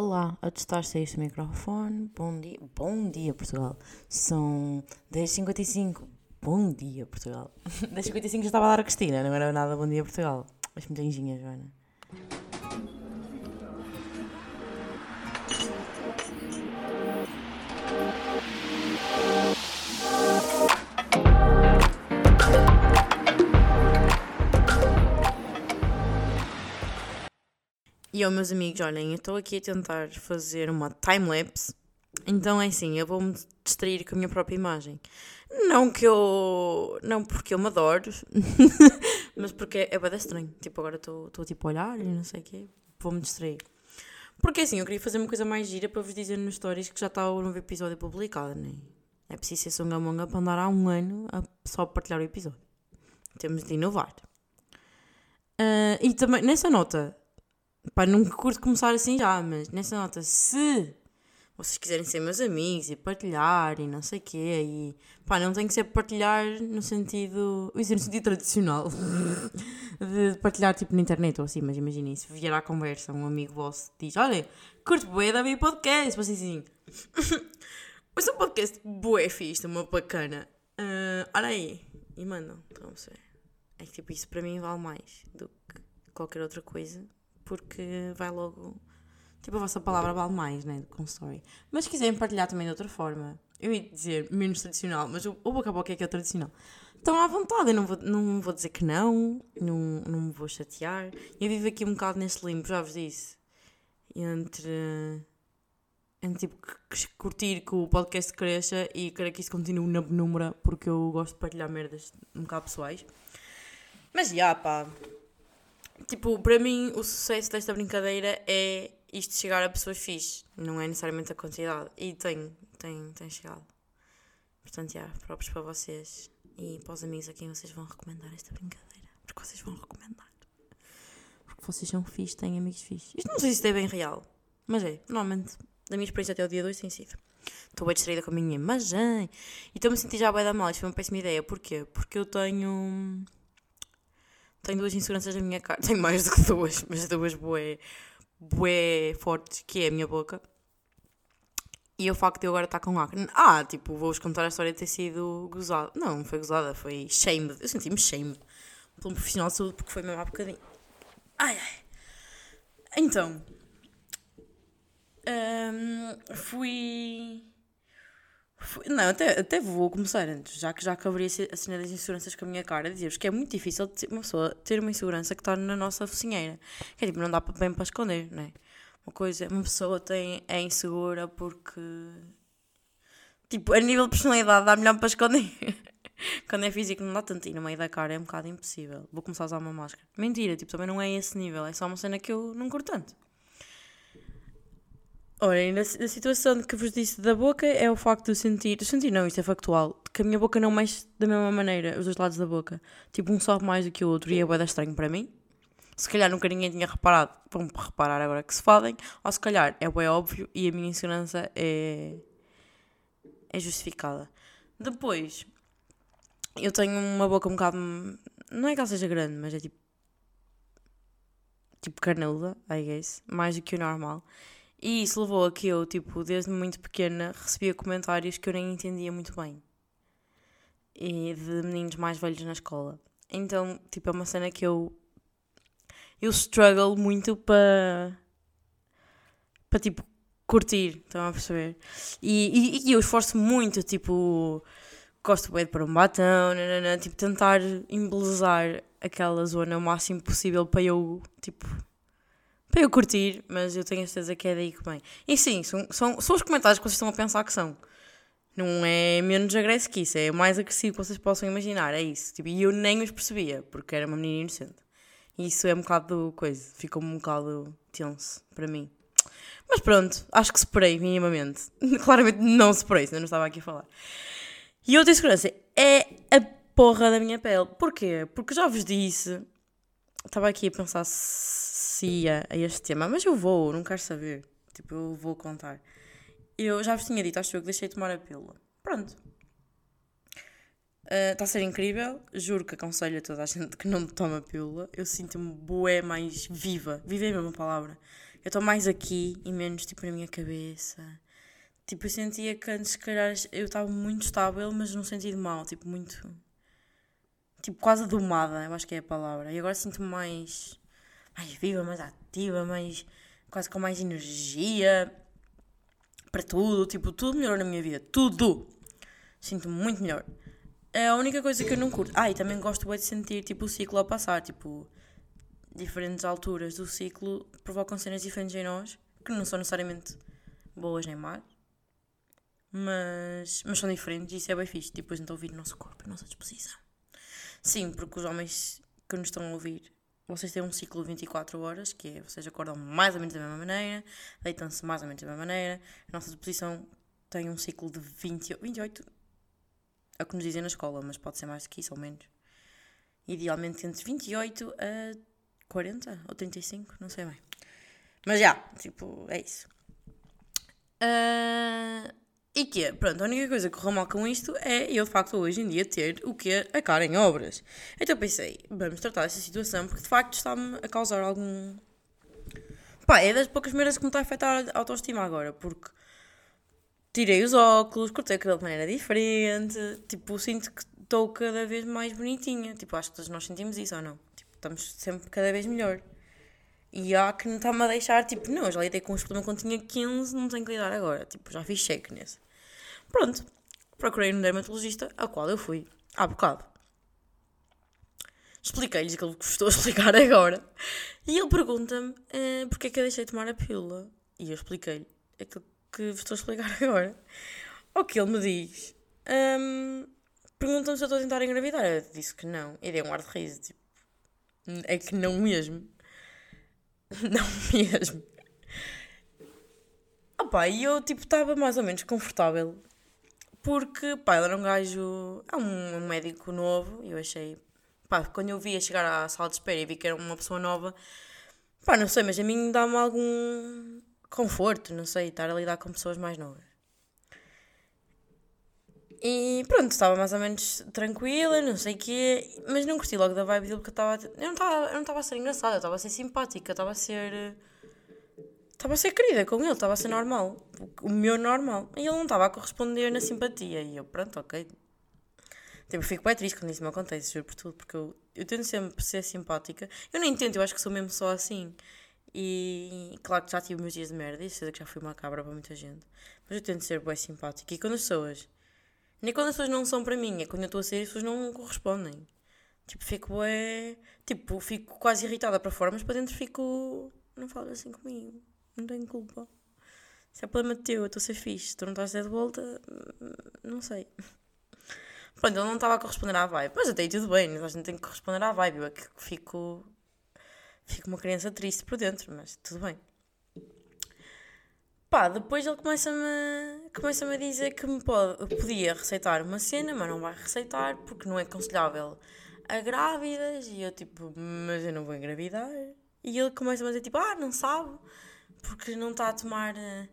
Olá, a testar-se este microfone. Bom dia, bom dia Portugal. São 10h55. Bom dia Portugal. 10h55 já estava a dar a Cristina, não era nada bom dia Portugal. Mas muito engenha, Joana. E ó, meus amigos, olhem, eu estou aqui a tentar fazer uma time-lapse. Então é assim, eu vou-me distrair com a minha própria imagem. Não que eu. Não porque eu me adoro, mas porque é bem estranho. Tipo, agora estou tipo a olhar e não sei o quê. Vou-me distrair. Porque assim, eu queria fazer uma coisa mais gira para vos dizer nos stories que já está o novo episódio publicado, né? É preciso ser songamonga para andar há um ano a só partilhar o episódio. Temos de inovar. Uh, e também, nessa nota, Pá, não curto começar assim já, mas nessa nota, se vocês quiserem ser meus amigos e partilhar e não sei o quê, e pá, não tem que ser partilhar no sentido, no sentido tradicional, de partilhar tipo na internet ou assim, mas imaginem, se vier à conversa um amigo vosso diz, olha, curto bué da minha podcast, vocês assim, mas é um podcast bué fixe, uma bacana, uh, olha aí, e mandam, então, é que tipo, isso para mim vale mais do que qualquer outra coisa, porque vai logo. Tipo, a vossa palavra vale mais, né? Com story. Mas se quiserem partilhar também de outra forma, eu ia dizer menos tradicional, mas o, o boca a boca é que é tradicional. Estão à vontade, eu não vou, não vou dizer que não, não, não me vou chatear. Eu vivo aqui um bocado neste limbo, já vos disse. Entre. Entre tipo curtir que o podcast cresça e querer que isso continue na número, porque eu gosto de partilhar merdas um bocado pessoais. Mas já, pá, Tipo, para mim, o sucesso desta brincadeira é isto chegar a pessoas fixe, não é necessariamente a quantidade. E tem, tem, tem chegado. Portanto, já, próprios para vocês e para os amigos a quem vocês vão recomendar esta brincadeira. Porque vocês vão recomendar. Porque vocês são fixe, têm amigos fixes. Isto não sei se isto é bem real, mas é, normalmente, da minha experiência até o dia 2 tem sido. Estou bem distraída com a minha imagem e estou-me a sentir já bem da mal. Isto foi uma péssima ideia. Porquê? Porque eu tenho tenho duas inseguranças na minha cara. Tenho mais do que duas, mas duas bué, bué fortes, que é a minha boca. E o facto de eu agora estar com acne. Ah, tipo, vou-vos contar a história de ter sido gozada. Não, não foi gozada, foi shamed. Eu senti-me shamed por um profissional de saúde porque foi mesmo há bocadinho. Ai, ai. Então. Um, fui não, até, até vou começar antes, já que já acabaria a cena das inseguranças com a minha cara, dizer-vos que é muito difícil uma pessoa ter uma insegurança que está na nossa focinheira. Que é tipo, não dá bem para esconder, não é? Uma coisa, uma pessoa tem, é insegura porque. Tipo, a nível de personalidade dá melhor para esconder. Quando é físico não dá tanto e no meio da cara é um bocado impossível. Vou começar a usar uma máscara. Mentira, tipo, também não é esse nível, é só uma cena que eu não curto tanto. Olhem, na, na, situação que vos disse da boca é o facto de sentir, sentir não, isto é factual, que a minha boca não mexe da mesma maneira, os dois lados da boca. Tipo, um sobe mais do que o outro e é bué estranho para mim. Se calhar nunca ninguém tinha reparado, vão reparar agora que se fodem, ou se calhar é bué óbvio e a minha insegurança é, é justificada. Depois, eu tenho uma boca um bocado, não é que ela seja grande, mas é tipo, tipo carnuda, I guess, mais do que o normal. E isso levou a que eu, tipo, desde muito pequena, recebia comentários que eu nem entendia muito bem. E de meninos mais velhos na escola. Então, tipo, é uma cena que eu. Eu struggle muito para. para, tipo, curtir, estão a perceber? E, e, e eu esforço muito, tipo. Gosto bem de pôr um batom, nanana, tipo, tentar embelezar aquela zona o máximo possível para eu, tipo, para eu curtir, mas eu tenho a certeza que é daí que vem. E sim, são, são, são os comentários que vocês estão a pensar que são. Não é menos agressivo que isso, é mais agressivo que vocês possam imaginar, é isso. Tipo, e eu nem os percebia, porque era uma menina inocente. E isso é um bocado coisa, ficou um bocado tenso para mim. Mas pronto, acho que superei minimamente. Claramente não superei, senão não estava aqui a falar. E outra insegurança é a porra da minha pele. Porquê? Porque já vos disse, estava aqui a pensar se associa a este tema, mas eu vou, não quero saber. Tipo, eu vou contar. Eu já vos tinha dito, acho eu, que deixei de tomar a pílula. Pronto. Está uh, a ser incrível. Juro que aconselho a toda a gente que não toma pílula. Eu sinto-me boé mais viva. Viva é a mesma palavra. Eu estou mais aqui e menos tipo na minha cabeça. Tipo, eu sentia que antes, se calhar, eu estava muito estável, mas num sentido mau, tipo, muito. Tipo, quase domada, eu acho que é a palavra. E agora sinto-me mais. Mais viva, mais ativa, mais. quase com mais energia para tudo. Tipo, tudo melhorou na minha vida. Tudo! Sinto-me muito melhor. É a única coisa que eu não curto. Ah, e também gosto de sentir, tipo, o ciclo a passar. Tipo, diferentes alturas do ciclo provocam cenas diferentes em nós, que não são necessariamente boas nem más mas, mas são diferentes e isso é bem fixe. Tipo, depois então ouvir o nosso corpo, a nossa disposição. Sim, porque os homens que nos estão a ouvir, vocês têm um ciclo de 24 horas, que é, vocês acordam mais ou menos da mesma maneira, deitam-se mais ou menos da mesma maneira. A nossa disposição tem um ciclo de 20, 28, é o que nos dizem na escola, mas pode ser mais do que isso ou menos. Idealmente entre 28 a 40 ou 35, não sei bem. Mas já, tipo, é isso. Uh, e que é, pronto, a única coisa que correu mal com isto é eu de facto hoje em dia ter o que a cara em obras. Então pensei, vamos tratar dessa situação porque de facto está-me a causar algum. Pá, é das poucas maneiras que me está a afetar a autoestima agora, porque tirei os óculos, cortei o cabelo de maneira diferente, tipo, sinto que estou cada vez mais bonitinha. Tipo, acho que todos nós sentimos isso ou não? Tipo, estamos sempre cada vez melhor. E há que não está-me a deixar, tipo, não, já lidei com os problemas quando tinha 15, não tenho que lidar agora. Tipo, já fiz cheque nesse. Pronto, procurei um dermatologista, ao qual eu fui há bocado. Expliquei-lhes aquilo que vos estou a explicar agora. E ele pergunta-me uh, porque é que eu deixei de tomar a pílula. E eu expliquei-lhe aquilo que vos estou a explicar agora. O que ele me diz. Um, Pergunta-me se eu estou a tentar engravidar. Eu disse que não. E dei um ar de riso. Tipo, é que não mesmo. Não mesmo. Opa, e eu tipo estava mais ou menos confortável porque, pá, ele era um gajo. É um, médico novo. E eu achei. Pá, quando eu vi a chegar à sala de espera e vi que era uma pessoa nova. Pá, não sei, mas a mim dá-me algum conforto, não sei, estar a lidar com pessoas mais novas. E pronto, estava mais ou menos tranquila, não sei o quê, mas não curti logo da vibe dele porque eu estava, eu não estava a ser engraçada, eu estava a ser simpática, eu estava a ser estava a ser querida com ele, estava a ser normal. O meu normal. E ele não estava a corresponder na simpatia. E eu, pronto, ok. Tipo, fico bem triste quando isso me acontece, juro por tudo, porque eu, eu tento sempre ser simpática. Eu nem tento, eu acho que sou mesmo só assim. E claro que já tive meus dias de merda, e sei que já fui uma cabra para muita gente. Mas eu tento ser bem simpática. E quando as pessoas. Nem quando as pessoas não são para mim, é quando eu estou a ser, as pessoas não correspondem. Tipo, fico é. Tipo, fico quase irritada para fora, mas para dentro fico. Não falo assim comigo não tenho culpa. Se é problema teu, eu estou a ser fixe. Tu não estás de volta, não sei. Pronto, ele não estava a corresponder à vibe. Mas até aí tudo bem, a gente tem que corresponder à vibe. Eu é que fico. Fico uma criança triste por dentro, mas tudo bem. Pá, depois ele começa-me começa a dizer que me pode, podia receitar uma cena, mas não vai receitar porque não é aconselhável a grávidas. E eu tipo, mas eu não vou engravidar. E ele começa-me a dizer tipo, ah, não sabe porque não está a tomar eh,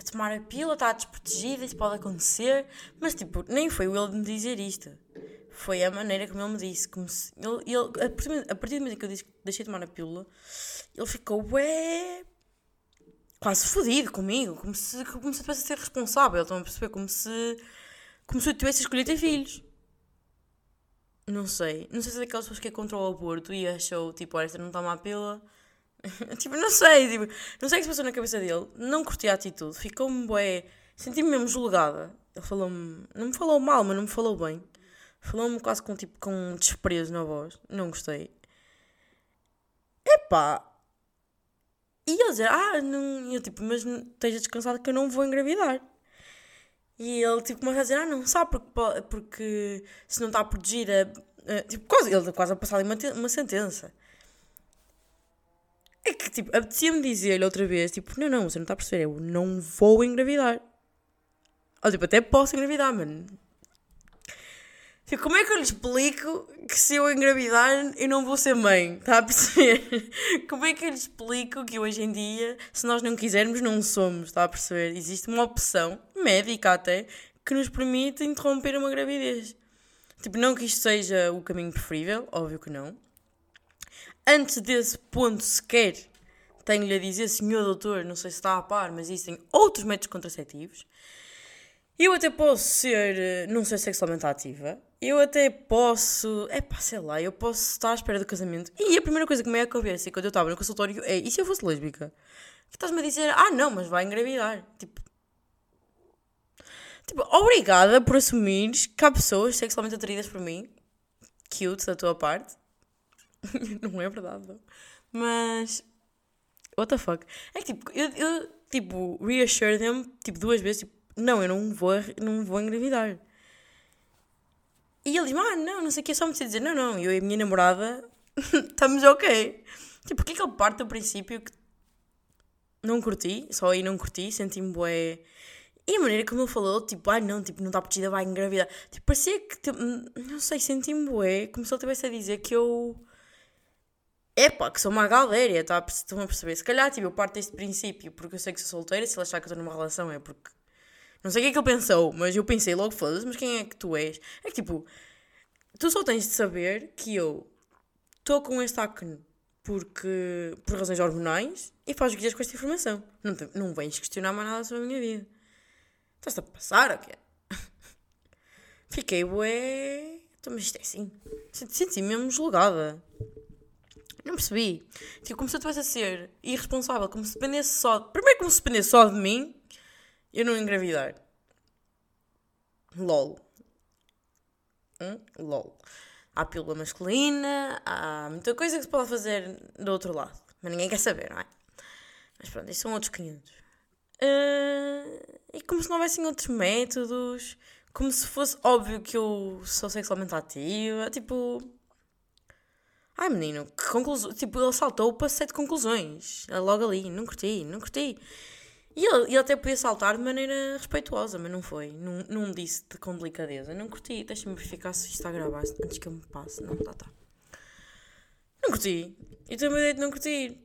a tomar a pílula, está desprotegida, isso pode acontecer. Mas, tipo, nem foi ele me dizer isto. Foi a maneira como ele me disse. Como se, ele, ele, a, partir do momento que eu disse que deixei de tomar a pílula, ele ficou, ué, quase fodido comigo. Como se, como se eu tivesse a ser responsável. Estão a perceber? Como se, como se eu tivesse escolhido ter filhos. Não sei. Não sei se é daquelas pessoas que é contra o aborto e achou, tipo, olha, esta não toma a pílula tipo, não sei, tipo, não sei o que se passou na cabeça dele. Não curti a atitude, ficou-me bué. Senti-me mesmo julgada. Ele falou-me, não me falou mal, mas não me falou bem. Falou-me quase com tipo com desprezo na voz. Não gostei. Epá. E ele dizer, ah, não. Eu tipo, mas esteja descansado que eu não vou engravidar. E ele tipo começa a dizer, ah, não sabe porque, porque se não está protegida. Uh, tipo, quase, ele quase a passar ali uma, uma sentença. É que, tipo, apetecia-me dizer-lhe outra vez, tipo, não, não, você não está a perceber, eu não vou engravidar. Ou, tipo, até posso engravidar, mano. Tipo, como é que eu lhe explico que se eu engravidar eu não vou ser mãe? Está a perceber? Como é que eu lhe explico que hoje em dia, se nós não quisermos, não somos? Está a perceber? Existe uma opção, médica até, que nos permite interromper uma gravidez. Tipo, não que isto seja o caminho preferível, óbvio que não antes desse ponto sequer tenho-lhe a dizer, senhor doutor, não sei se está a par, mas existem outros métodos contraceptivos. Eu até posso ser, eh, não ser sexualmente ativa. Eu até posso, é pá, sei lá, eu posso estar à espera do casamento. E a primeira coisa que me é a cabeça quando eu estava no consultório é: e se eu fosse lésbica? Que estás-me a dizer, ah não, mas vai engravidar. Tipo, tipo, obrigada por assumires que há pessoas sexualmente atraídas por mim. Cute da tua parte. não é verdade, não. Mas. What the fuck? É que tipo, eu, eu tipo, reassure them, tipo, duas vezes, tipo, não, eu não vou, não vou engravidar. E ele diz ah, não, não sei o que, é só me dizer, não, não, eu e a minha namorada estamos ok. Tipo, porque é que ele parte do princípio que não curti, só aí não curti, senti-me bué. E a maneira como ele falou, tipo, ah não, tipo, não está partida, vai engravidar. Tipo, parecia que, tipo, não sei, senti-me bué, como se ele estivesse a dizer que eu Epá, que sou uma galéria, tá? estão a perceber? Se calhar, tipo, eu parto deste princípio porque eu sei que sou solteira, se ele achar que estou numa relação é porque. Não sei o que é que ele pensou, mas eu pensei logo, foda-se, mas quem é que tu és? É que tipo, tu só tens de saber que eu estou com este acne porque, por razões hormonais e faz o que quiseres com esta informação. Não, te, não vens questionar mais nada sobre a minha vida. Estás-te a passar, ou quê? Fiquei, ué. Então, mas isto é assim. Senti-me mesmo julgada. Não percebi. Tipo, como se eu estivesse a ser irresponsável, como se dependesse só. Primeiro, como se dependesse só de mim, eu não engravidar. LOL. Hum? LOL. Há pílula masculina, há muita coisa que se pode fazer do outro lado. Mas ninguém quer saber, não é? Mas pronto, isso são outros 500. Uh, e como se não houvessem outros métodos, como se fosse óbvio que eu sou sexualmente ativa, tipo Ai menino, que conclusão. Tipo, ele saltou para sete conclusões. Logo ali, não curti, não curti. E ele, ele até podia saltar de maneira respeituosa, mas não foi. Não, não disse de com delicadeza. Não curti. Deixa-me verificar se está a gravar antes que eu me passe. Não, tá, tá. Não curti. Tenho uma ideia de não curtir.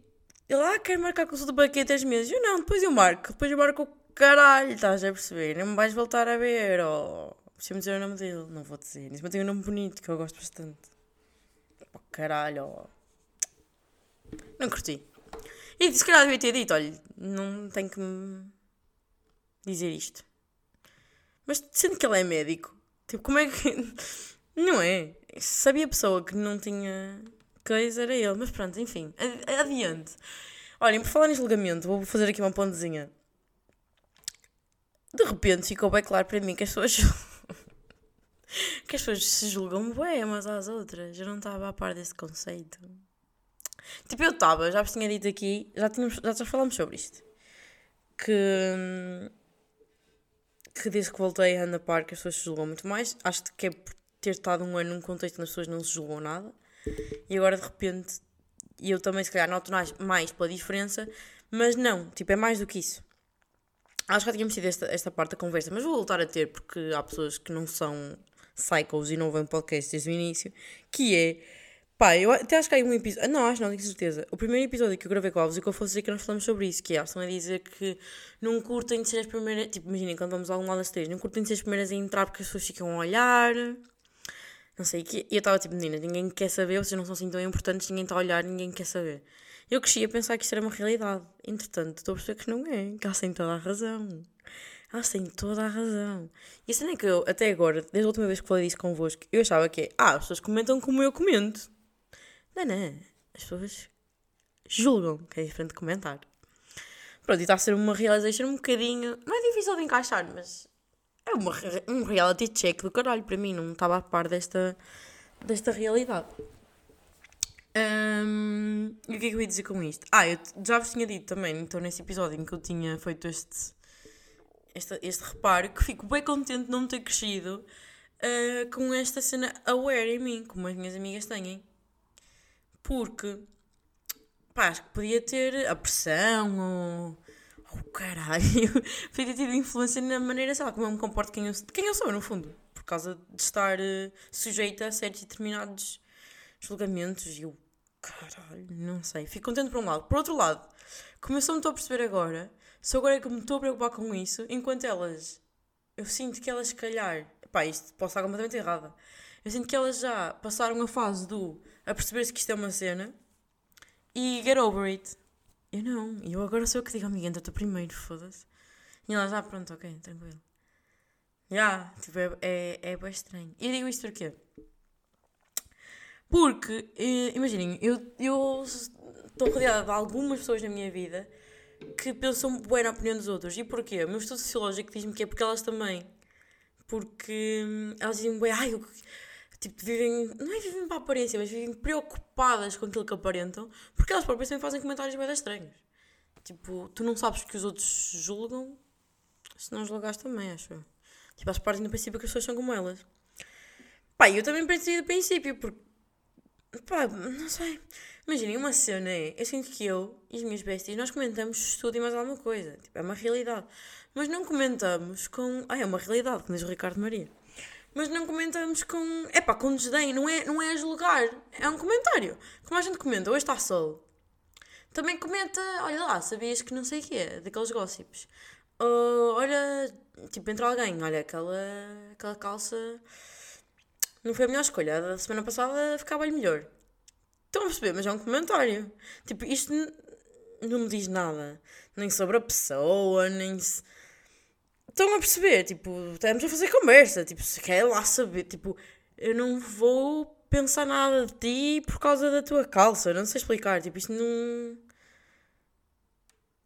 Ele, ah, quero marcar consulta para aqui a 3 meses. Eu não, depois eu marco. Depois eu marco o caralho, estás a perceber? Não me vais voltar a ver. Oh, deixa-me dizer o nome dele. Não vou dizer. Mas tem um nome bonito que eu gosto bastante oh, caralho. Não curti. E se calhar devia ter dito, olha, não tenho que me dizer isto. Mas sendo que ele é médico, tipo, como é que. Não é? Sabia a pessoa que não tinha coisa, era ele. Mas pronto, enfim, adiante. Olhem, por falar em julgamento, vou fazer aqui uma pontezinha. De repente ficou bem claro para mim que as pessoas que as pessoas se julgam bem umas às outras. Eu não estava a par desse conceito. Tipo, eu estava, já vos tinha dito aqui, já, tínhamos, já, já falámos sobre isto. Que, que desde que voltei a Ana Park as pessoas se julgam muito mais. Acho que é por ter estado um ano num contexto onde as pessoas não se julgam nada. E agora de repente, e eu também se calhar noto mais pela diferença, mas não, tipo, é mais do que isso. Acho que já tínhamos tido esta, esta parte da conversa, mas vou voltar a ter porque há pessoas que não são Cycles e não vem podcast desde o início, que é. Pá, eu até acho que há um episódio. Não, acho não, tenho certeza. O primeiro episódio que eu gravei com a Alves e que eu fosse dizer que nós falamos sobre isso, que é, estão a dizer que não curtem de ser as primeiras. Tipo, imaginem, quando vamos a algum lado das três, não curtem de ser as primeiras a entrar porque as pessoas ficam a olhar. Não sei, que, e eu estava tipo, menina, ninguém quer saber, vocês não são assim tão importantes, ninguém está a olhar, ninguém quer saber. Eu cresci a pensar que isto era uma realidade. Entretanto, estou a perceber que não é, que elas têm toda a razão. Elas têm toda a razão. E a cena é que eu, até agora, desde a última vez que falei disso convosco, eu achava que é, ah, as pessoas comentam como eu comento. Não, não. As pessoas julgam, que é diferente de comentar. Pronto, e está a ser uma realization um bocadinho. Não é difícil de encaixar, mas é uma, um reality check do caralho para mim. Não estava a par desta, desta realidade. Um, e o que é que eu ia dizer com isto? Ah, eu já vos tinha dito também, então, nesse episódio em que eu tinha feito este, este, este reparo, que fico bem contente de não ter crescido uh, com esta cena aware em mim, como as minhas amigas têm. Porque, pá, acho que podia ter a pressão ou. Oh, caralho! podia ter tido influência na maneira, sei lá, como eu me comporto, quem eu, quem eu sou, no fundo. Por causa de estar uh, sujeita a certos determinados julgamentos e eu Caralho, não sei. Fico contente por um lado. Por outro lado, como eu só me estou a perceber agora, só agora é que me estou a preocupar com isso, enquanto elas. Eu sinto que elas, se calhar. Pá, isto posso estar completamente errada. Eu sinto que elas já passaram a fase do. a perceber-se que isto é uma cena e get over it. Eu não. Eu agora sou eu que digo, amiga, entra-te primeiro, foda-se. E ela já, pronto, ok, tranquilo. Já, yeah, tipo, é, é, é bem estranho. E eu digo isto porquê? Porque, eh, imaginem, eu estou rodeada de algumas pessoas na minha vida que pensam bem na opinião dos outros. E porquê? O meu estudo sociológico diz-me que é porque elas também. Porque hum, elas dizem bem, ai, eu, tipo, vivem, não é vivem para a aparência, mas vivem preocupadas com aquilo que aparentam, porque elas próprias também fazem comentários bem estranhos. Tipo, tu não sabes que os outros julgam, se não julgares também, acho. Tipo, elas partem do princípio que as pessoas são como elas. Pá, eu também pensei do princípio, porque Pá, não sei. Imaginem, uma cena é. Eu sinto que eu e as minhas bestas nós comentamos tudo e mais alguma coisa. Tipo, é uma realidade. Mas não comentamos com. Ah, é uma realidade, como diz o Ricardo Maria. Mas não comentamos com. É pá, com desdém. Não é, não é julgar. É um comentário. Como a gente comenta, hoje está sol. Também comenta, olha lá, sabias que não sei o que é, daqueles gossips. Uh, olha, tipo, entra alguém, olha, aquela, aquela calça não foi a melhor escolha. A semana passada ficava-lhe melhor. Estão a perceber? Mas é um comentário. Tipo, isto não me diz nada. Nem sobre a pessoa, nem. Se... Estão a perceber? Tipo, estamos a fazer conversa. Tipo, se quer lá saber. Tipo, eu não vou pensar nada de ti por causa da tua calça. Não sei explicar. Tipo, isto não.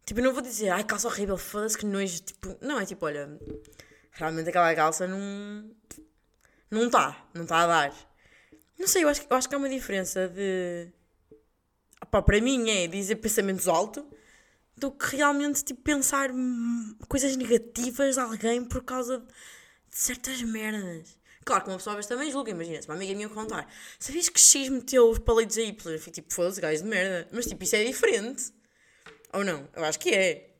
Tipo, eu não vou dizer, ai, calça horrível, foda-se que nojo. Tipo, não, é tipo, olha, realmente aquela calça não não está, não está a dar. Não sei, eu acho, eu acho que há uma diferença de. Para mim é dizer pensamentos altos do que realmente tipo, pensar coisas negativas de alguém por causa de certas merdas. Claro que uma pessoa às vezes também julga, imagina, se uma amiga minha contar, sabias que X meteu os palitos aí? Eu fico tipo, foda-se, gajo de merda. Mas tipo, isso é diferente. Ou não? Eu acho que é.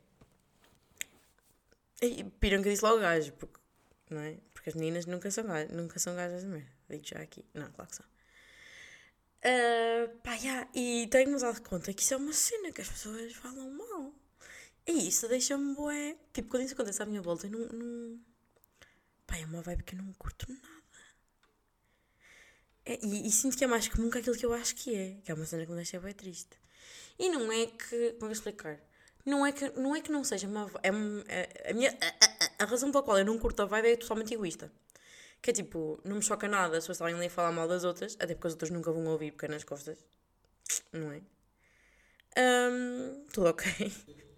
E piram que eu disse logo gajo, porque, não é? Porque as meninas nunca são, gajas, nunca são gajas de merda. Digo já aqui. Não, claro que são. Uh, pá, yeah, e tenho-me dado conta que isso é uma cena que as pessoas falam mal. E isso deixa-me bué. Tipo, quando isso acontece à minha volta, eu não. não... Pá, é uma vibe que eu não curto nada. É, e, e, sinto que é mais que aquilo que eu acho que é. Que é uma cena que me deixa bem triste. E não é que. Como é explicar? Não é que não, é que não seja uma. É, é, a, minha, a, a, a, razão pela qual eu não curto a vibe é totalmente egoísta. Que é tipo, não me choca nada as pessoas estarem ali a falar mal das outras, até porque as outras nunca vão ouvir porque é nas costas. Não é? Um, tudo ok.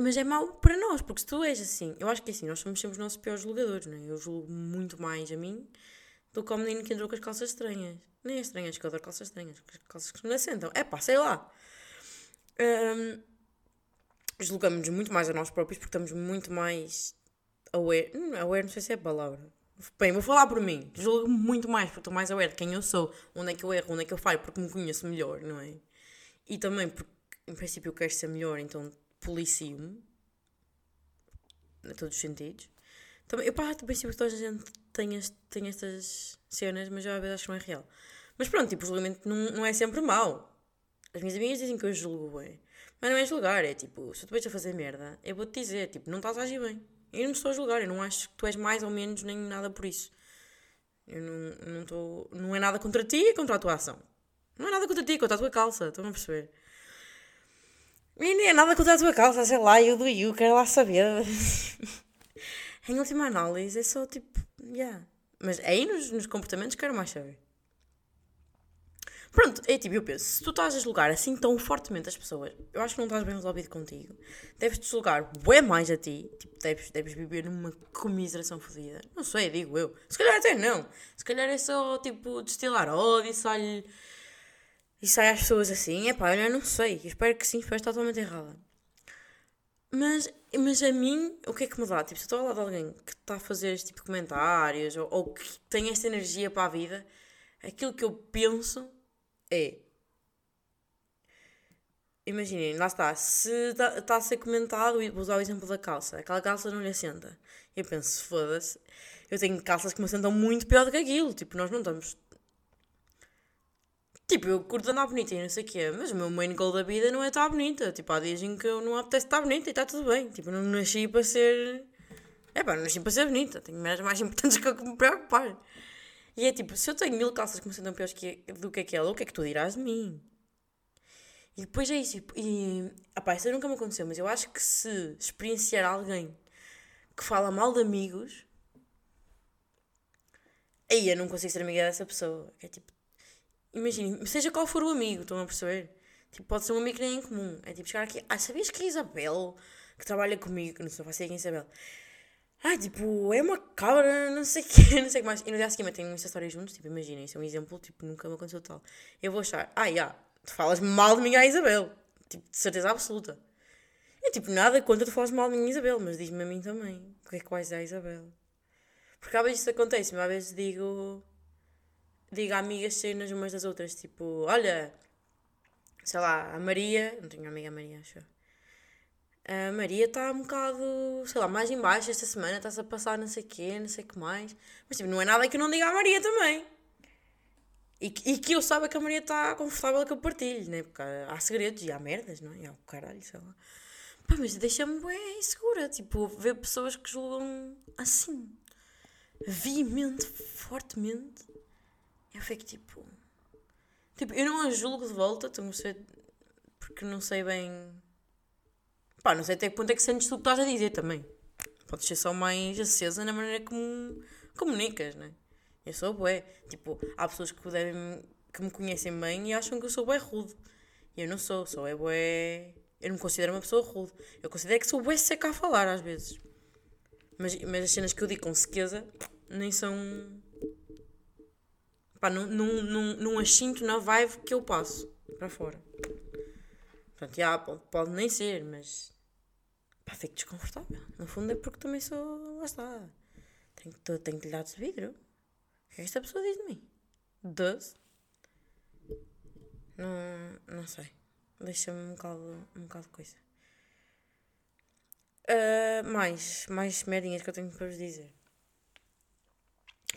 Mas é mau para nós, porque se tu és assim, eu acho que é assim, nós somos sempre os nossos piores julgadores, não é? Eu julgo muito mais a mim do que ao menino que entrou com as calças estranhas. Nem é estranhas, que eu adoro calças estranhas, calças que não assentam. É pá, sei lá. Um, julgamos-nos muito mais a nós próprios porque estamos muito mais aware. Hum, aware, não sei se é a palavra. Bem, vou falar por mim. Julgo muito mais porque estou mais aware de quem eu sou, onde é que eu erro, onde é que eu falho, porque me conheço melhor, não é? E também porque, em princípio, eu quero ser melhor, então policio-me. Em todos os sentidos. Também, eu parto do princípio que toda a gente tem, este, tem estas cenas, mas eu às vezes acho que não é real. Mas pronto, tipo, o julgamento não, não é sempre mau. As minhas amigas dizem que eu julgo bem. Mas não é julgar, é tipo, se tu vais a fazer merda, eu vou-te dizer, tipo, não estás a agir bem. Eu não estou a julgar, eu não acho que tu és mais ou menos nem nada por isso. Eu não, não estou. Não é nada contra ti, é contra a tua ação. Não é nada contra ti, é contra a tua calça, estão a perceber? E nem é nada contra a tua calça, sei lá, eu do you, quero lá saber. em última análise, é só tipo, yeah. Mas aí nos, nos comportamentos quero mais saber. Pronto, é tipo, eu penso, se tu estás a julgar assim tão fortemente as pessoas, eu acho que não estás bem resolvido contigo. Deves-te julgar bem mais a ti, tipo, deves, deves viver numa comiseração fodida. Não sei, digo eu. Se calhar até não. Se calhar é só, tipo, destilar ódio e sai e sai às pessoas assim. É pá, eu não sei. Eu espero que sim, espero estar totalmente errada. Mas, mas a mim, o que é que me dá? Tipo, se eu estou ao lado de alguém que está a fazer este tipo de comentários ou, ou que tem esta energia para a vida, aquilo que eu penso é. Imaginem, lá está, se está tá a ser comentado, vou usar o exemplo da calça, aquela calça não lhe assenta. Eu penso, foda-se, eu tenho calças que me assentam muito pior do que aquilo, tipo, nós não estamos. Tipo, eu curto andar bonita e não sei o que é, mas o meu main goal da vida não é estar bonita. Tipo, há dias em que eu não apetece estar bonita e está tudo bem. Tipo, não nasci para ser. É pá, não nasci para ser bonita, tenho merdas mais importantes que me preocupar. E é tipo, se eu tenho mil calças que me sentam piores que, do que aquela, o que é que tu dirás de mim? E depois é isso. E, opá, isso nunca me aconteceu, mas eu acho que se experienciar alguém que fala mal de amigos, aí eu não consigo ser amiga dessa pessoa. É tipo, imaginem, seja qual for o amigo, estão a perceber? Tipo, pode ser um amigo que nem em comum. É tipo chegar aqui, ah, sabias que a Isabel, que trabalha comigo, não sei, vai ser quem é Isabel. Ah, tipo, é uma cabra, não sei o quê, não sei o que mais. E no dia seguinte tem muitas histórias juntos, tipo, imaginem, isso é um exemplo, tipo, nunca me aconteceu tal. Eu vou achar, ah, já, yeah, tu falas mal de mim à Isabel. Tipo, de certeza absoluta. É tipo, nada contra tu falas mal de mim à Isabel, mas diz-me a mim também. O que é que vais à Isabel? Porque às vezes isso acontece, mas às vezes digo. Digo a amigas cenas umas das outras, tipo, olha, sei lá, a Maria. Não tenho amiga Maria, acho. A Maria está um bocado, sei lá, mais em baixo esta semana, está-se a passar não sei o quê, não sei o que mais. Mas tipo, não é nada que eu não diga à Maria também. E, e que eu saiba que a Maria está confortável que eu partilhe, né? Porque há, há segredos e há merdas, não é? E há o caralho, sei lá. Pá, mas deixa-me bem insegura, tipo, ver pessoas que julgam assim, veemente, fortemente. Eu fico tipo. Tipo, eu não a julgo de volta, estou a ser. Porque não sei bem. Pá, não sei até que ponto é que sentes tu que estás a dizer também. Podes ser só mais acesa na maneira como comunicas, né? Eu sou bué. Tipo, há pessoas que, devem, que me conhecem bem e acham que eu sou bué rude. E eu não sou, sou é bué. Eu não me considero uma pessoa rude. Eu considero que sou bué seca a falar às vezes. Mas, mas as cenas que eu digo com sequeza nem são. Pá, não, não, não, não as sinto na vibe que eu passo para fora. Portanto, já, pode, pode nem ser, mas. Pá, fico desconfortável. No fundo é porque também sou. Lá está. Tenho, tenho telhados de vidro. O que é que esta pessoa diz de mim? Doze? Não, não sei. Deixa-me um bocado, um bocado de coisa. Uh, mais, mais merdinhas que eu tenho para vos dizer.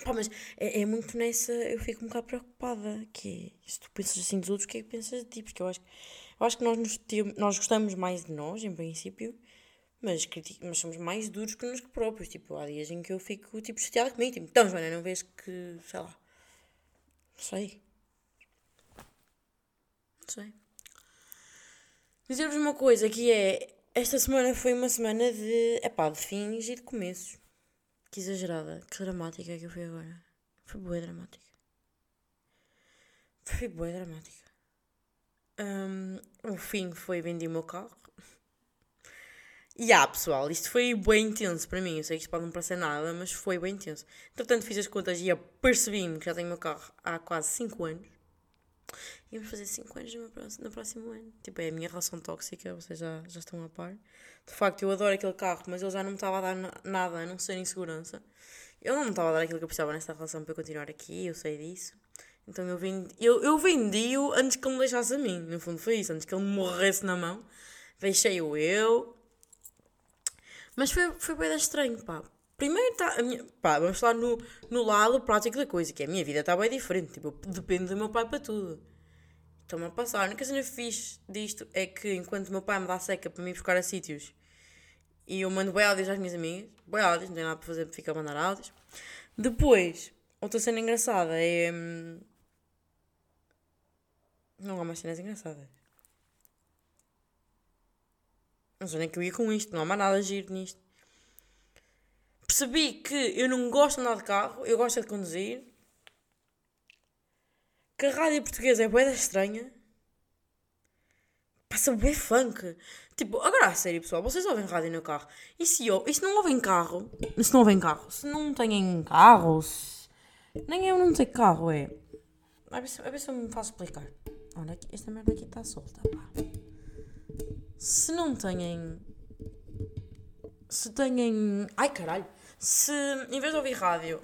Pá, mas é, é, muito nessa. Eu fico um bocado preocupada. Que é, se tu pensas assim dos outros, o que é que pensas de ti? Porque eu acho, eu acho que nós, nos nós gostamos mais de nós, em princípio, mas, mas somos mais duros que nós próprios. Tipo, há dias em que eu fico tipo, chateada comigo. Tipo, então, Joana, não vês que. sei lá. Não sei. Não sei. Dizer-vos uma coisa que é. Esta semana foi uma semana de. Epá, de fins e de começos. Que exagerada, que dramática que eu fui agora. Foi boa dramática. Foi boa dramática. Um, o fim foi vendi o meu carro. E ah, pessoal, isto foi bem intenso para mim. Eu sei que isto pode não parecer nada, mas foi bem intenso. Entretanto, fiz as contas e apercebi-me que já tenho o meu carro há quase 5 anos. E vamos fazer 5 anos no próximo, no próximo ano. Tipo, é a minha relação tóxica, vocês já, já estão a par. De facto, eu adoro aquele carro, mas ele já não me estava a dar nada, a não ser insegurança. Ele não me estava a dar aquilo que eu precisava nesta relação para eu continuar aqui, eu sei disso. Então eu vendi, eu, eu vendi-o antes que ele me deixasse a mim. No fundo foi isso, antes que ele me morresse na mão. Deixei-o eu. Mas foi, foi bem estranho, pá. Primeiro está. Pá, vamos falar no, no lado prático da coisa, que a minha vida está bem diferente. Tipo, depende do meu pai para tudo. Estou-me a passar. A única cena fixe disto é que enquanto o meu pai me dá seca para me buscar a sítios e eu mando áudios às minhas amigas, áudios, não tem nada para fazer, fica a mandar áudios. Depois, outra cena engraçada é. Hum, não há mais cenas engraçadas. Não sei nem que eu ia com isto, não há mais nada a giro nisto. Percebi que eu não gosto de andar de carro, eu gosto de conduzir que a rádio portuguesa é boeda estranha. Passa bem funk. Tipo, agora a sério, pessoal, vocês ouvem rádio no carro. E se, eu, e se não ouvem carro? Se não ouvem carro? Se não têm carro? Se... Nem eu não tenho carro, é. A ver, se, a ver se eu me faço explicar. Olha, esta merda aqui está solta, pá. Se não têm. Se têm. Ai caralho! Se em vez de ouvir rádio,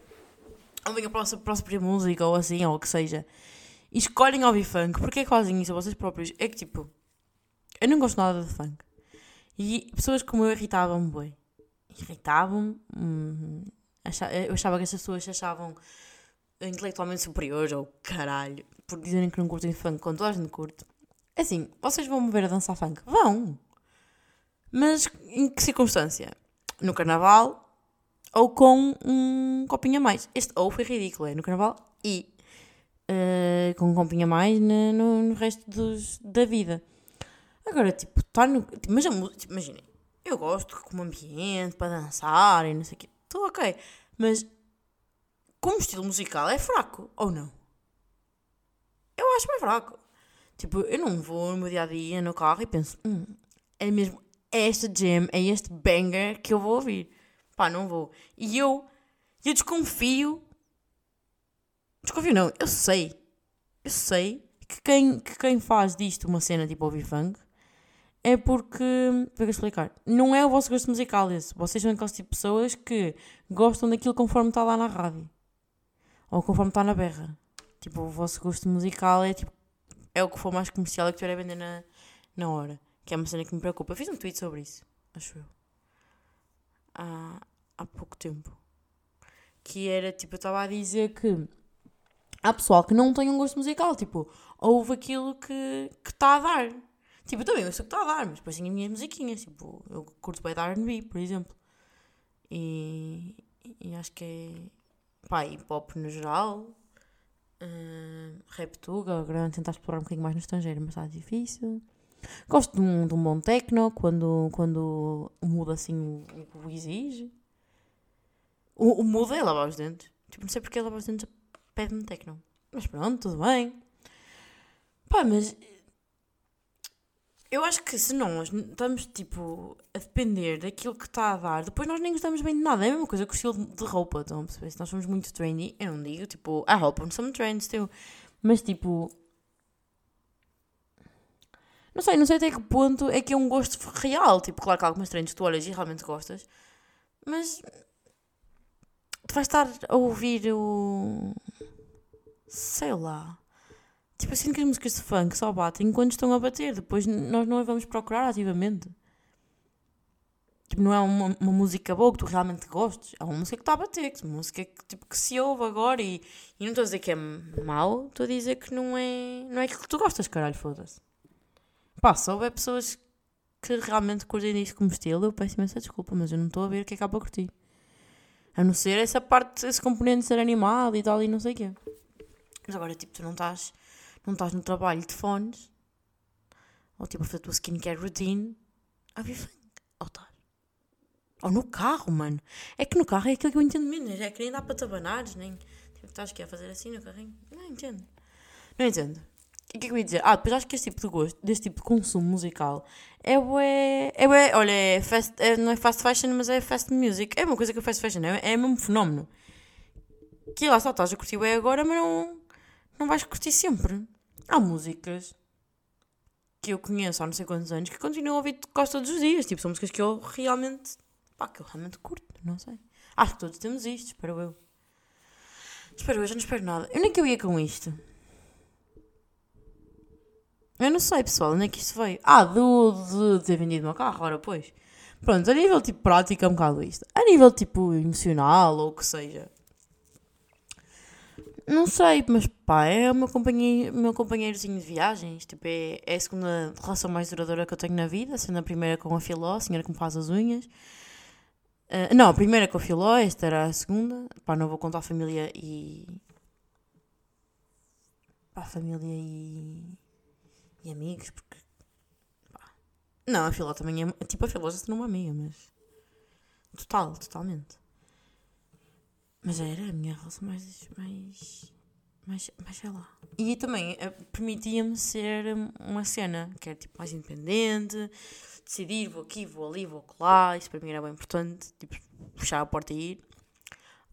ouvem a próxima, próxima música ou assim, ou o que seja, e escolhem ouvir funk, porque é que fazem isso a vocês próprios? É que tipo, eu não gosto nada de funk. E pessoas como eu irritavam-me bem. Irritavam-me. Hum, eu achava que essas pessoas se achavam intelectualmente superiores ou caralho, por dizerem que não curtem funk quando toda a gente curte. É assim, vocês vão me ver a dançar funk? Vão! Mas em que circunstância? No carnaval ou com um copinho a mais. Este ou foi ridículo, é no carnaval e uh, com um compinho a mais no, no, no resto dos, da vida. Agora, tipo, está no. Tipo, mas a música. Tipo, imaginem, eu gosto como ambiente para dançar e não sei o quê. Tudo ok. Mas como estilo musical é fraco, ou não? Eu acho bem fraco. Tipo, eu não vou no meu dia a dia no carro e penso, hum, é mesmo esta jam, é este banger que eu vou ouvir. Pá, não vou. E eu, eu desconfio. Desconfio não, eu sei. Eu sei que quem, que quem faz disto uma cena tipo ouvir funk é porque. Vou explicar. Não é o vosso gosto musical esse. Vocês são aquelas tipo de pessoas que gostam daquilo conforme está lá na rádio. Ou conforme está na berra. Tipo, o vosso gosto musical é tipo. É o que for mais comercial e que tiver a vender na, na hora. Que é uma cena que me preocupa. Eu fiz um tweet sobre isso. Acho eu. Há, há pouco tempo. Que era tipo, eu estava a dizer que há pessoal que não tem um gosto musical. Tipo, ouve aquilo que está a dar. Tipo, eu também eu sei o que está a dar, mas depois tenho as minhas musiquinhas. Tipo, eu curto bem da RB, por exemplo. E, e acho que é. pá, hip hop no geral. Uh, rap tuga, agora tentar explorar um bocadinho mais no estrangeiro, mas está difícil. Gosto de um, de um bom techno quando, quando muda assim o, o exige. O, o muda é lavar os dentes. Tipo, não sei porque lavar os dentes pede-me techno. Mas pronto, tudo bem. Pá, mas eu acho que se nós estamos, tipo, a depender daquilo que está a dar, depois nós nem gostamos bem de nada. É a mesma coisa com o estilo de roupa, estão a perceber? Se nós somos muito trendy, eu não digo, tipo, a roupa não somos trendy, teu. Mas, tipo... Não sei, não sei até que ponto é que é um gosto real. Tipo, claro que há algumas trends tu olhas e realmente gostas. Mas... Tu vais estar a ouvir o... Sei lá Tipo, eu sinto que as músicas de funk só batem quando estão a bater. Depois nós não a vamos procurar ativamente. Tipo, não é uma, uma música boa que tu realmente gostes. É uma música que está a bater. Que, música que, tipo, que se ouve agora. E, e não estou a dizer que é mau. Estou a dizer que não é, não é aquilo que tu gostas, caralho. Foda-se. Pá, se houver pessoas que realmente curtem isto como estilo, eu peço imensa desculpa. Mas eu não estou a ver o que é há para curtir. A não ser essa parte, esse componente de ser animado e tal e não sei o quê. Mas agora, tipo, tu não estás não estás no trabalho de fones, ou tipo a fazer a tua skincare routine, a ver funk. Ou estás. Ou no carro, mano. É que no carro é aquilo que eu entendo menos. É que nem dá para te abanares, nem. Tipo, estás aqui a fazer assim no carrinho. Não entendo. Não entendo. O que é que eu ia dizer? Ah, depois acho que este tipo de gosto, deste tipo de consumo musical é bué. É bué. Olha, é fast, é, não é fast fashion, mas é fast music. É uma coisa que é fast fashion, é, é mesmo fenómeno. Que lá só estás a curtir bem agora, mas não não vais curtir sempre. Há músicas que eu conheço há não sei quantos anos que continuo a ouvir quase todos os dias. Tipo, são músicas que eu realmente. pá, que eu realmente curto, não sei. Acho que todos temos isto, espero eu. Espero eu, já não espero nada. Onde é que eu ia com isto? Eu não sei, pessoal, onde é que isto veio? Ah, do, de ter vendido meu carro, ora pois. Pronto, a nível tipo prático é um bocado isto. A nível tipo emocional ou o que seja, não sei, mas pá, é o meu, meu companheirozinho de viagens. Tipo, é, é a segunda relação mais duradoura que eu tenho na vida, sendo a primeira com a Filó, a senhora que me faz as unhas. Uh, não, a primeira com a Filó, esta era a segunda. Pá, não vou contar a família e. Pá, família e. e amigos, porque. Pá. Não, a Filó também é. Tipo, a Filó já se tornou uma amiga, mas. Total, totalmente. Mas era a minha relação mais. mais. mais, mais sei lá. E também uh, permitia-me ser uma cena que era tipo mais independente, decidir vou aqui, vou ali, vou lá. Isso para mim era bem importante. Tipo, puxar a porta e ir.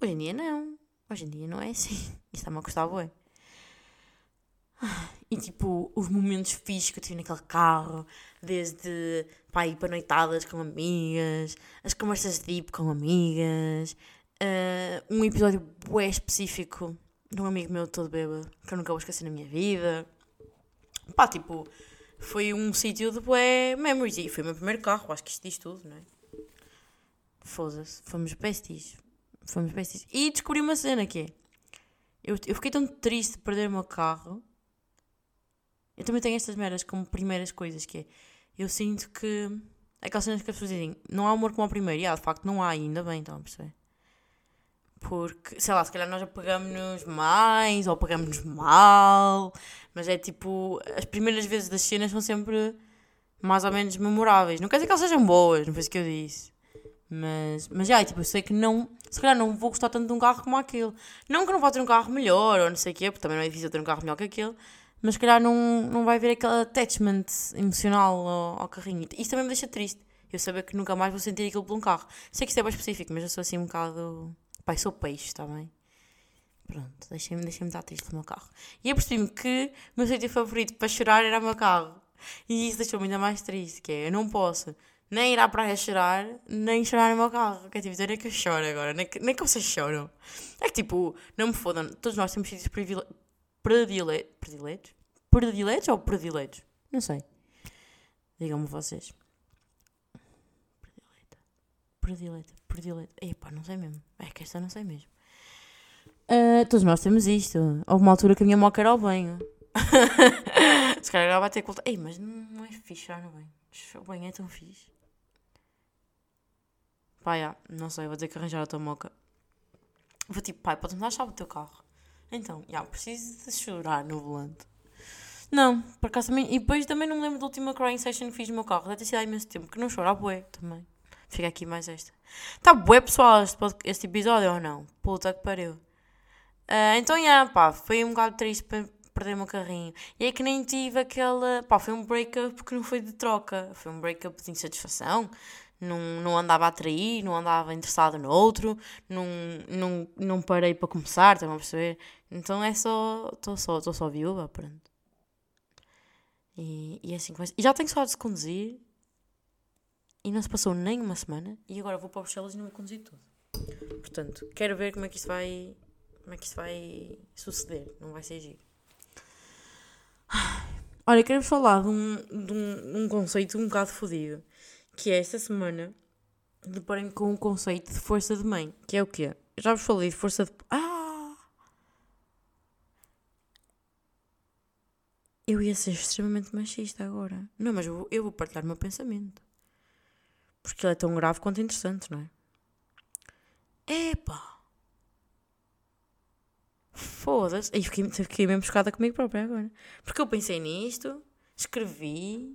Hoje em dia não. Hoje em dia não é assim. Isso está-me a custar bem. E tipo, os momentos fixos que eu tive naquele carro, desde pá, ir para noitadas com amigas, as conversas deep com amigas, uh, um episódio bué específico de um amigo meu todo bêbado, que eu nunca vou esquecer na minha vida. Pá, tipo, foi um sítio de bué memories. E foi o meu primeiro carro, acho que isto diz tudo, não é? Foda-se, fomos besties. Fomos besties. E descobri uma cena que é. Eu, eu fiquei tão triste de perder o meu carro. Eu também tenho estas merdas como primeiras coisas que é. Eu sinto que. Aquelas cenas que as pessoas dizem, não há amor como ao primeiro. E ah, de facto não há, ainda bem, estão a perceber? Porque, sei lá, se calhar nós apagamos-nos mais ou apagamos-nos mal, mas é tipo, as primeiras vezes das cenas são sempre mais ou menos memoráveis. Não quer dizer que elas sejam boas, não foi isso que eu disse. Mas, mas já, tipo, eu sei que não, se calhar não vou gostar tanto de um carro como aquele. Não que não vá ter um carro melhor ou não sei o quê, porque também não é difícil ter um carro melhor que aquele, mas se calhar não, não vai haver aquele attachment emocional ao, ao carrinho. Isso também me deixa triste. Eu saber que nunca mais vou sentir aquilo por um carro. Sei que isto é bem específico, mas eu sou assim um bocado. Pai, sou peixe, está bem? Pronto, deixem-me deixem estar triste no meu carro. E eu percebi-me que o meu sítio favorito para chorar era o meu carro. E isso deixou-me ainda mais triste, que é, eu não posso nem ir à praia chorar, nem chorar no meu carro. Que é tipo, nem que eu choro agora, nem que, nem que vocês choram. É que tipo, não me fodam, todos nós temos sítios prediletos. Prediletos? Prediletos ou prediletos? Não sei. Digam-me vocês. Predileta. Predileta. Epá, não sei mesmo. É que esta não sei mesmo. Uh, todos nós temos isto. Houve uma altura que a minha moca era ao banho. Se calhar ela vai ter que voltar. Ei, mas não é fixe no banho. O banho é tão fixe. Pá, já, não sei, vou ter que arranjar a tua moca. Vou tipo, pai, podes-me dar a chave do teu carro? Então, já, preciso de chorar no volante. Não, por acaso também. E depois também não me lembro da última crying session que fiz no meu carro. Deve ter sido há imenso tempo, que não choro, há bué também. Fica aqui mais esta. Tá bué, pessoal, este, este episódio ou não? Puta que pariu. Uh, então, já, pá, foi um bocado triste perder o meu carrinho. E é que nem tive aquela. pá, foi um breakup porque não foi de troca. Foi um breakup de insatisfação não, não andava a atrair, não andava interessado no outro, não, não, não parei para começar, estão a perceber? Então é só, estou só, estou só viúva, pronto. E, e é assim começa. E já tenho só de conduzir e não se passou nem uma semana e agora vou para Bruxelas e não vou conduzir tudo. Portanto, quero ver como é que isto vai, como é que isto vai suceder, não vai ser giro. Olha, quero falar de um, de um, um conceito um bocado fodido que é esta semana deparem com o conceito de força de mãe, que é o quê? Já vos falei de força de. Ah! Eu ia ser extremamente machista agora. Não, mas eu vou, eu vou partilhar o meu pensamento. Porque ele é tão grave quanto interessante, não é? Epá! Foda-se. Aí fiquei, fiquei mesmo buscada comigo própria agora. Porque eu pensei nisto, escrevi,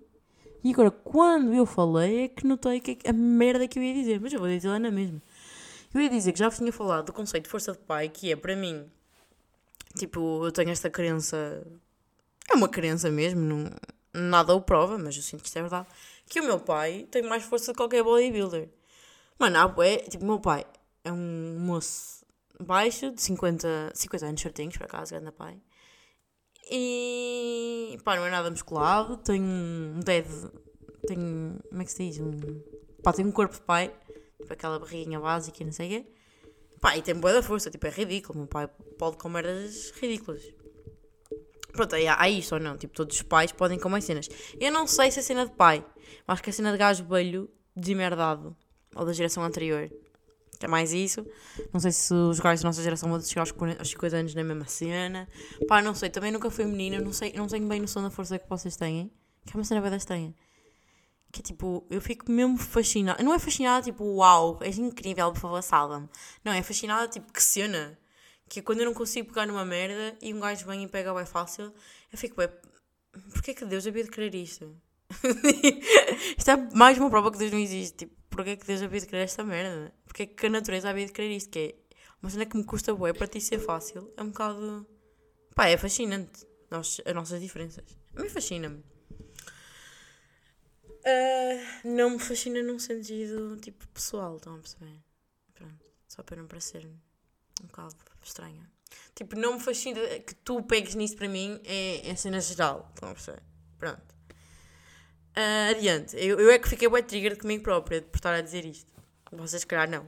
e agora, quando eu falei, é que notei que a merda que eu ia dizer. Mas eu vou dizer lá na mesma. Eu ia dizer que já tinha falado do conceito de força de pai, que é para mim, tipo, eu tenho esta crença. É uma crença mesmo, não, nada o prova, mas eu sinto que isto é verdade. Que o meu pai tem mais força que qualquer bodybuilder. Mano, é, tipo, o meu pai é um moço baixo, de 50, 50 anos certinhos, por acaso, grande pai. E pá, não é nada musculado, tenho um dead. Tenho. Como é que se diz? Um, pá, tenho um corpo de pai, tipo aquela barriguinha básica e não sei o quê. Pá, e tem boa da força, tipo, é ridículo. Meu pai pode comer merdas ridículas. Pronto, há, há isso ou não? Tipo, todos os pais podem comer cenas. Eu não sei se é cena de pai, mas acho que é cena de gajo velho desmerdado. Ou da geração anterior é mais isso. Não sei se os gajos da nossa geração vão chegar aos 50 anos na mesma cena. Pá, não sei, também nunca fui menina, não sei, não tenho bem noção da força que vocês têm. Que é uma cena bem das. Que é tipo, eu fico mesmo fascinada. Não é fascinada tipo, uau, és incrível, por favor, salva-me. Não, é fascinada tipo, que cena. Que é quando eu não consigo pegar numa merda e um gajo vem e pega bem fácil, eu fico bem. Porquê é que Deus havia de querer isto? isto é mais uma prova que Deus não existe. Tipo, porquê é que Deus havia de querer esta merda? Porquê é que a natureza havia de querer isto? Que é uma cena que me custa bué para ti ser fácil. É um bocado. Pá, é fascinante. Nós, as nossas diferenças. A mim fascina-me. Uh, não me fascina num sentido tipo pessoal, estão a perceber? Pronto, só para não parecer um bocado estranha. Tipo, não me fascina que tu pegues nisso para mim é, é cena geral, estão a perceber? Pronto. Uh, adiante. Eu, eu é que fiquei bem trigger comigo própria por estar a dizer isto. Vocês, calhar, não.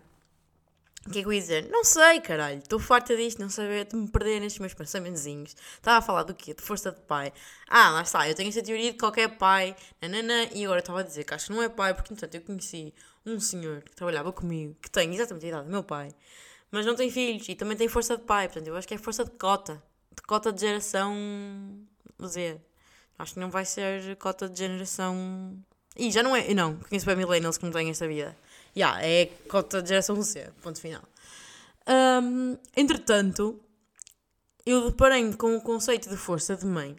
O que é que eu ia dizer? Não sei, caralho. Estou farta disto, não saber de me perder nestes meus pensamentozinhos. Estava a falar do quê? De força de pai. Ah, lá está. Eu tenho esta teoria de que qualquer pai. Nanana, e agora estava a dizer que acho que não é pai, porque, entanto, eu conheci um senhor que trabalhava comigo, que tem exatamente a idade do meu pai, mas não tem filhos e também tem força de pai. Portanto, eu acho que é força de cota. De cota de geração Z. Acho que não vai ser cota de geração. E já não é. Não, conheço bem millennials que não têm esta vida. Já, yeah, é cota de geração C, ponto final. Um, entretanto, eu deparei-me com o conceito de força de mãe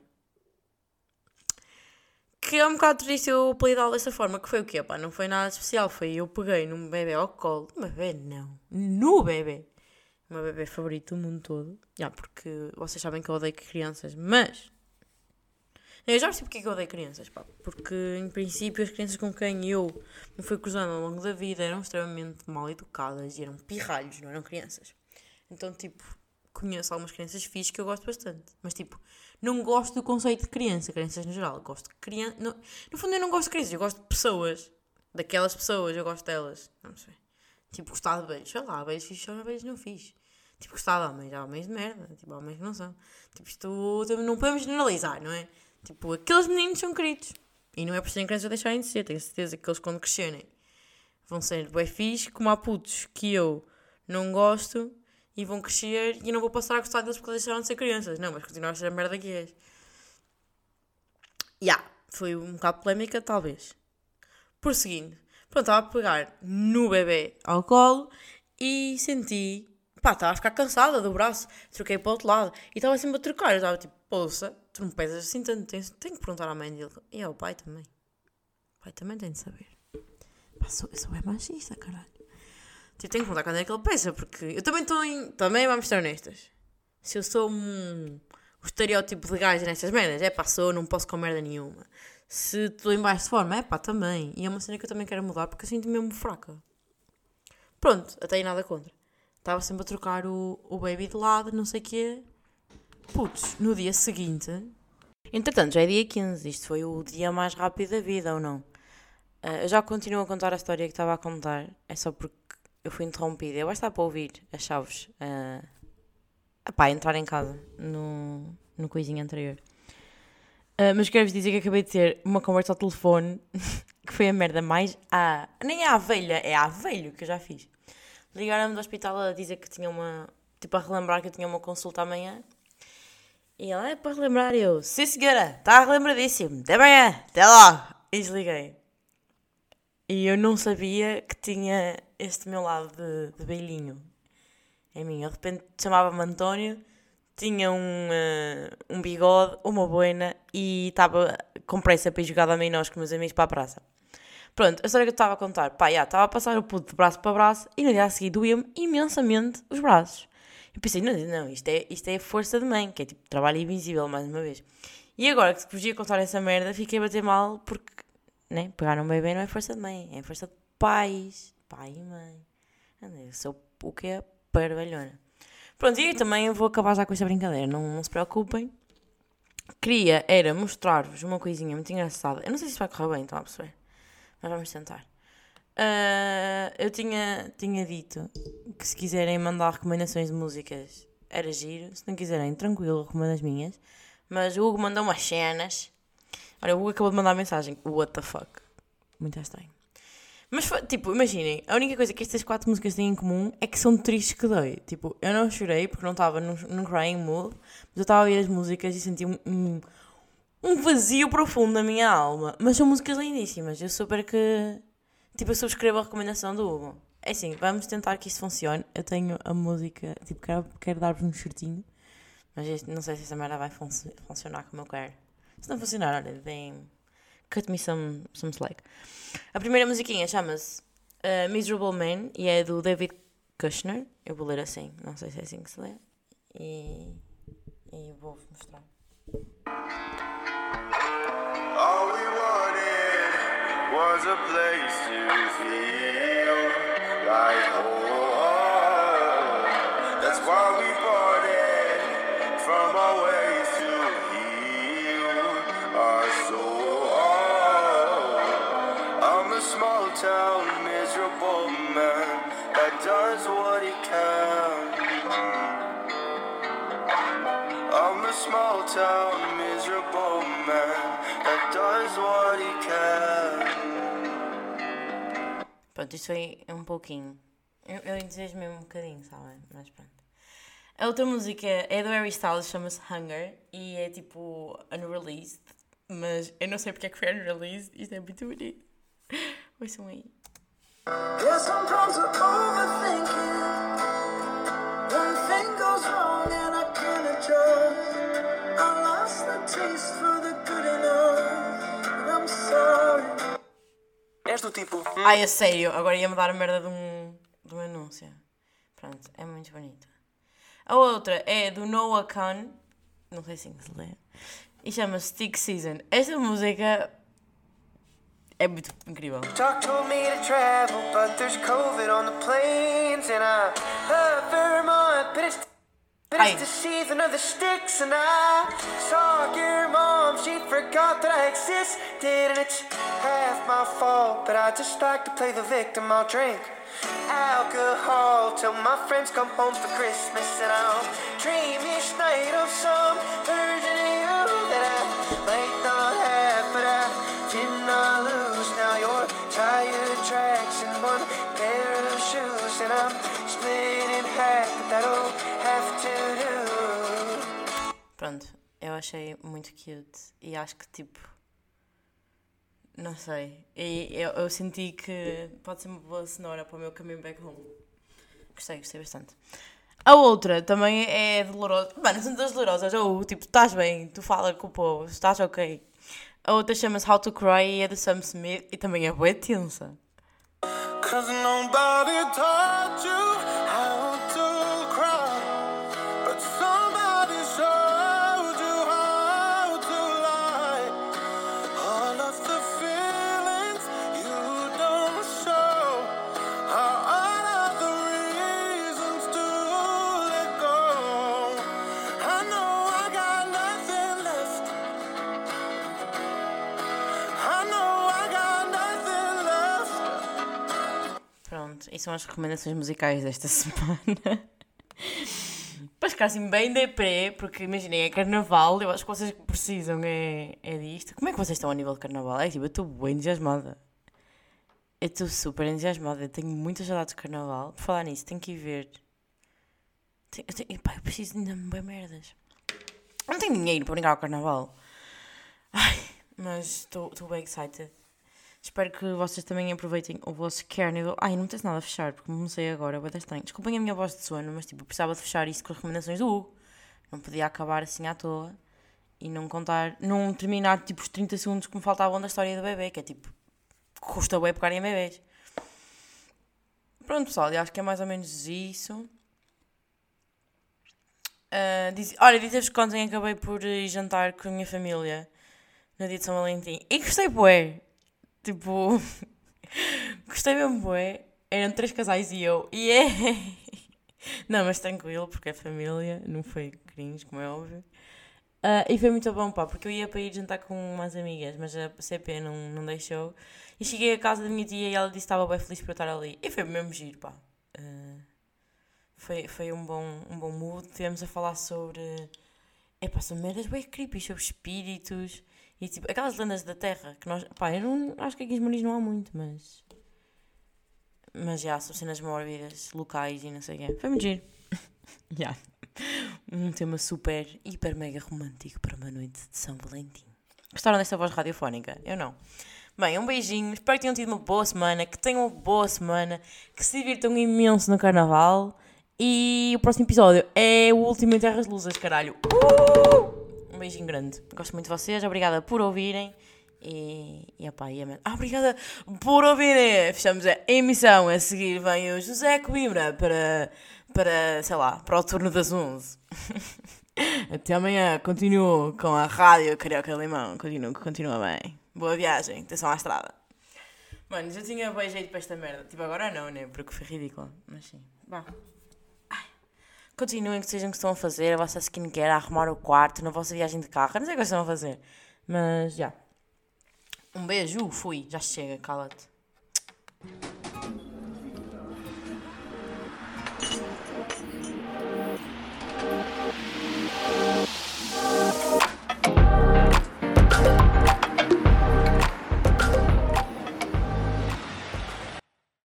que é um bocado triste eu apelidá-lo dessa forma, que foi o quê? Pá, não foi nada especial, foi eu peguei num bebê ao colo, um bebê não, no bebê, o meu bebê favorito do mundo todo, já, porque vocês sabem que eu odeio crianças, mas eu já percebi porque é que eu odeio crianças, pá. Porque, em princípio, as crianças com quem eu me fui cruzando ao longo da vida eram extremamente mal educadas e eram pirralhos, não eram crianças. Então, tipo, conheço algumas crianças fixas que eu gosto bastante. Mas, tipo, não gosto do conceito de criança, crianças no geral. Gosto de criança. No, no fundo, eu não gosto de crianças, eu gosto de pessoas. Daquelas pessoas, eu gosto delas. Não sei. Tipo, gostar de beijos. Sei lá, beijos fixe, beijos não fiz. Tipo, gostar de homens. Há homens de merda. Tipo, homens que não são. Tipo, isto não podemos generalizar, não é? Tipo, aqueles meninos são queridos. E não é por serem crianças deixarem de ser. Tenho certeza que eles, quando crescerem, vão ser bem fixe, como há putos que eu não gosto e vão crescer e eu não vou passar a gostar deles porque deixaram de ser crianças. Não, mas continuar a ser a merda que és. Ya, yeah, foi um bocado polémica, talvez. Prosseguindo. Pronto, estava a pegar no bebê ao colo e senti. Pá, estava a ficar cansada do braço. Troquei para o outro lado e estava sempre a trocar. Eu estava tipo, poça, tu não pesas assim tanto, tenho, tenho que perguntar à mãe dele. E ao pai também. O pai também tem de saber. Pá, sou, sou bem machista, caralho. Tipo, tenho que perguntar quando é que ele pesa, porque eu também estou em. Também vamos estar honestas. Se eu sou um. O estereótipo de gajo nestas merdas, é pá, sou, não posso com merda nenhuma. Se estou em baixo de forma, é pá, também. E é uma cena que eu também quero mudar porque eu sinto-me mesmo fraca. Pronto, até aí nada contra. Estava sempre a trocar o, o baby de lado, não sei o quê. Putz, no dia seguinte. Entretanto, já é dia 15. Isto foi o dia mais rápido da vida, ou não? Uh, eu já continuo a contar a história que estava a contar. É só porque eu fui interrompida. Eu estar para ouvir as chaves. Uh, epá, entrar em casa no, no coisinho anterior. Uh, mas quero-vos dizer que acabei de ter uma conversa ao telefone que foi a merda mais a. Nem a velha, é a velho que eu já fiz. Ligaram-me do hospital a dizer que tinha uma. Tipo, a relembrar que eu tinha uma consulta amanhã e ela, é para relembrar eu, sim senhora, está relembradíssimo, até amanhã, até logo. E desliguei. E eu não sabia que tinha este meu lado de, de belinho em mim. Eu de repente chamava-me António, tinha um, uh, um bigode, uma boina e estava com pressa para ir jogar a nós com meus amigos para a praça. Pronto, a história que eu estava a contar, pá, já, estava a passar o puto de braço para braço e no dia a seguir doía-me imensamente os braços. Eu pensei, não, não, isto é, isto é força de mãe, que é tipo trabalho invisível, mais uma vez. E agora que vos ia contar essa merda, fiquei a bater mal porque, né, pegar um bebê não é força de mãe, é força de pais, pai e mãe. Eu sou o que é parvalhona. Pronto, e também vou acabar já com esta brincadeira, não, não se preocupem. Queria era mostrar-vos uma coisinha muito engraçada. Eu não sei se vai correr bem, estão a perceber? Mas vamos tentar. Uh, eu tinha, tinha dito que se quiserem mandar recomendações de músicas era giro. Se não quiserem, tranquilo, recomendo as minhas. Mas o Hugo mandou umas cenas. Olha, o Hugo acabou de mandar mensagem. What the fuck? Muito estranho. Mas, tipo, imaginem, a única coisa que estas quatro músicas têm em comum é que são tristes que dói. Tipo, eu não chorei porque não estava num, num crying mood, mas eu estava a ouvir as músicas e senti um, um, vazio profundo na minha alma. Mas são músicas lindíssimas. Eu super que Tipo, eu subscrevo a recomendação do Hugo. É assim, vamos tentar que isto funcione. Eu tenho a música, tipo, quero, quero dar-vos um shortinho. Mas este, não sei se essa merda vai fun funcionar como eu quero. Se não funcionar, olha, vem. Cut me some, some slack. A primeira musiquinha chama-se uh, Miserable Man e é do David Kushner. Eu vou ler assim, não sei se é assim que se lê. E, e vou-vos mostrar. was a place to feel like home. That's why we parted from our ways a small town miserable man that does what he can. Pronto, isto foi um pouquinho. Eu, eu entusiasmei um bocadinho, sabem? Mas pronto. A outra música é do Harry Styles, chama-se Hunger e é tipo unreleased, mas eu não sei porque é que foi unreleased, isto é muito bonito. Ouçam aí. To overthinking. One thing goes wrong and I can't adjust. I lost the taste for the good enough. do tipo. hum, Ai, a sério, agora ia-me dar a merda de um, de um anúncio. Pronto, é muito bonita. A outra é do Noah Khan, não sei se se lê, e chama-se Stick Season. Esta música é muito incrível. Doc told me to travel, but there's COVID on the planes, and I love Vermont, but it's but Aye. it's the season of the sticks, and I saw your mom. She forgot that I existed, and it's half my fault. But I just like to play the victim. I'll drink alcohol till my friends come home for Christmas, and I'll dream each night of some achei muito cute e acho que tipo. Não sei. E eu, eu senti que pode ser uma boa cenoura para o meu caminho back home. Gostei, gostei bastante. A outra também é dolorosa. Mano, são todas dolorosas. Ou tipo, estás bem, tu fala com o povo, estás ok. A outra chama-se How to Cry e é do Sam Smith e também é boa tensa. Cause nobody taught you Pronto, são as recomendações musicais desta semana. Para ficar assim bem deprê, porque imaginem, é carnaval, eu acho que vocês precisam é, é disto. Como é que vocês estão a nível de carnaval? É tipo, eu estou bem entusiasmada. Eu estou super entusiasmada, eu tenho muitas saudades de carnaval. Por falar nisso, tenho que ir ver. Tenho, eu, tenho, epá, eu preciso ainda bem merdas. Eu não tenho dinheiro para brincar ao carnaval. Ai, mas estou bem excited. Espero que vocês também aproveitem o vosso carnival. Ai, não tens nada a fechar, porque comecei agora, vou estranho. Desculpem a minha voz de sono, mas tipo, eu precisava de fechar isso com as recomendações do Hugo. Não podia acabar assim à toa e não contar, não terminar tipo os 30 segundos que me faltavam da história do bebê, que é tipo, custa bem pegarem bebês. Pronto, pessoal, eu acho que é mais ou menos isso. Ah, diz- olha, dizer-vos que ontem acabei por ir jantar com a minha família no dia de São Valentim e gostei, bué. Tipo, gostei mesmo, bué. Eram três casais e eu. E é. Não, mas tranquilo, porque é família, não foi cringe, como é óbvio. Ah, e foi muito bom, pá, porque eu ia para ir jantar com umas amigas, mas a CP não, não deixou. E cheguei à casa da minha tia e ela disse que estava bem feliz por eu estar ali. E foi mesmo giro, pá. Ah, foi, foi um bom, um bom mood. Tivemos a falar sobre. Epá, são merdas bem creepy, sobre espíritos e tipo, aquelas lendas da terra que nós. Pá, eu não, acho que aqui em Esmoriz não há muito, mas. Mas já, são cenas mórbidas, locais e não sei o quê. Foi muito giro. Já. Um tema super, hiper, mega romântico para uma noite de São Valentim. Gostaram desta voz radiofónica? Eu não. Bem, um beijinho. Espero que tenham tido uma boa semana, que tenham uma boa semana, que se divirtam imenso no carnaval. E o próximo episódio é o último em Terras Lusas, caralho. Uh! Um beijinho grande. Gosto muito de vocês. Obrigada por ouvirem. E, e, epá, e a- ah, obrigada por ouvirem. Fechamos a emissão. A seguir vem o José Coimbra para, para sei lá, para o turno das 11. Até amanhã. Continuo com a rádio Carioca Limão. Continuo, continua bem. Boa viagem. Atenção à estrada. Mano, já tinha bem jeito para esta merda. Tipo, agora não, né? Porque foi ridículo. Mas sim. Vá. Continuem que sejam o que estão a fazer, a vossa skincare, a arrumar o quarto, na vossa viagem de carro. Não sei o que estão a fazer. Mas já. Um beijo, fui. Já chega, cala-te.